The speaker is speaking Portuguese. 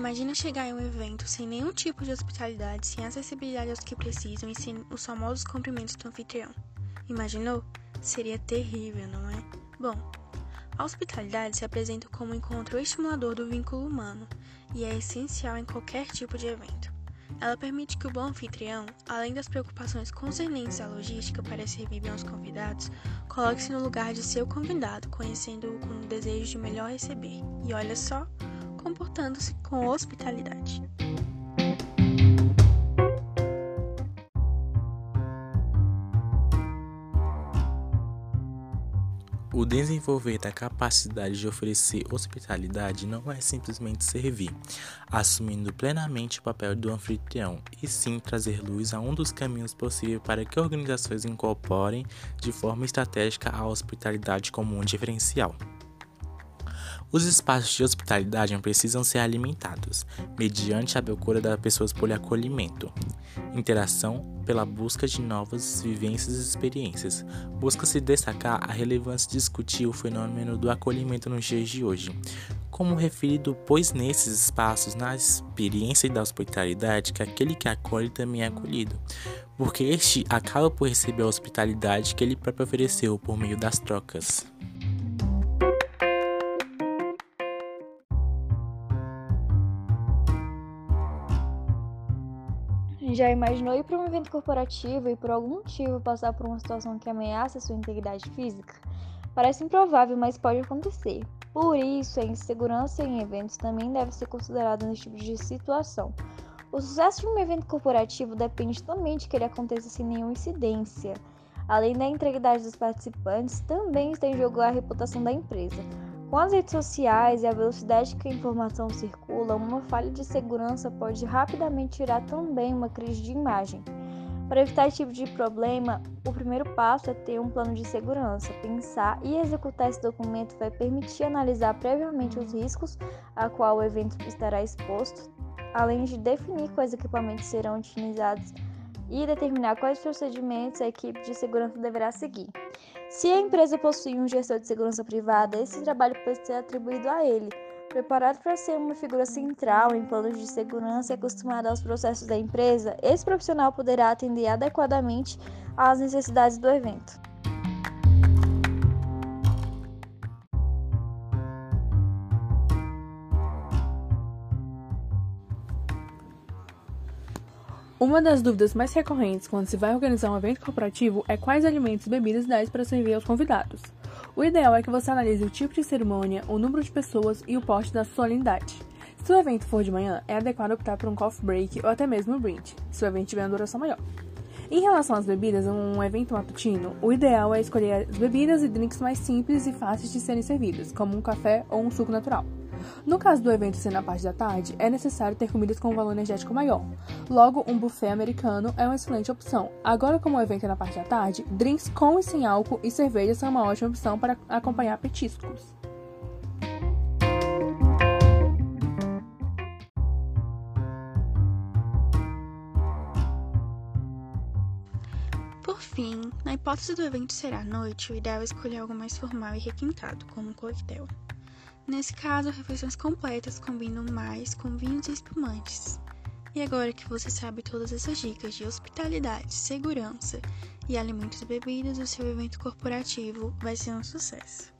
Imagina chegar em um evento sem nenhum tipo de hospitalidade, sem acessibilidade aos que precisam e sem os famosos cumprimentos do anfitrião. Imaginou? Seria terrível, não é? Bom, a hospitalidade se apresenta como um encontro estimulador do vínculo humano e é essencial em qualquer tipo de evento. Ela permite que o bom anfitrião, além das preocupações concernentes à logística para servir bem aos convidados, coloque-se no lugar de seu convidado, conhecendo-o com o desejo de melhor receber. E olha só, comportando-se com hospitalidade. O desenvolver da capacidade de oferecer hospitalidade não é simplesmente servir, assumindo plenamente o papel do anfitrião, e sim trazer luz a um dos caminhos possíveis para que organizações incorporem de forma estratégica a hospitalidade como um diferencial. Os espaços de hospitalidade precisam ser alimentados, mediante a procura das pessoas por acolhimento. Interação pela busca de novas vivências e experiências. Busca-se destacar a relevância de discutir o fenômeno do acolhimento nos dias de hoje. Como referido, pois nesses espaços, na experiência da hospitalidade, que aquele que acolhe também é acolhido, porque este acaba por receber a hospitalidade que ele próprio ofereceu por meio das trocas. Já imaginou ir para um evento corporativo e por algum motivo passar por uma situação que ameaça sua integridade física? Parece improvável, mas pode acontecer. Por isso, a insegurança em eventos também deve ser considerada nesse tipo de situação. O sucesso de um evento corporativo depende também de que ele aconteça sem nenhuma incidência. Além da integridade dos participantes, também está em jogo a reputação da empresa. Com as redes sociais e a velocidade que a informação circula, uma falha de segurança pode rapidamente tirar também uma crise de imagem. Para evitar esse tipo de problema, o primeiro passo é ter um plano de segurança. Pensar e executar esse documento vai permitir analisar previamente os riscos a qual o evento estará exposto, além de definir quais equipamentos serão utilizados e determinar quais procedimentos a equipe de segurança deverá seguir. Se a empresa possui um gestor de segurança privada, esse trabalho pode ser atribuído a ele. Preparado para ser uma figura central em planos de segurança e acostumado aos processos da empresa, esse profissional poderá atender adequadamente às necessidades do evento. Uma das dúvidas mais recorrentes quando se vai organizar um evento corporativo é quais alimentos e bebidas ideais para servir aos convidados. O ideal é que você analise o tipo de cerimônia, o número de pessoas e o porte da solenidade. Se o evento for de manhã, é adequado optar por um coffee break ou até mesmo um brinde, se o evento tiver uma duração maior. Em relação às bebidas, um evento matutino, o ideal é escolher as bebidas e drinks mais simples e fáceis de serem servidas, como um café ou um suco natural. No caso do evento ser na parte da tarde, é necessário ter comidas com um valor energético maior. Logo, um buffet americano é uma excelente opção. Agora, como o evento é na parte da tarde, drinks com e sem álcool e cerveja são uma ótima opção para acompanhar petiscos. Por fim, na hipótese do evento ser à noite, o ideal é escolher algo mais formal e requintado, como um coquetel. Nesse caso, refeições completas combinam mais com vinhos e espumantes. E agora que você sabe todas essas dicas de hospitalidade, segurança e alimentos e bebidas, o seu evento corporativo vai ser um sucesso.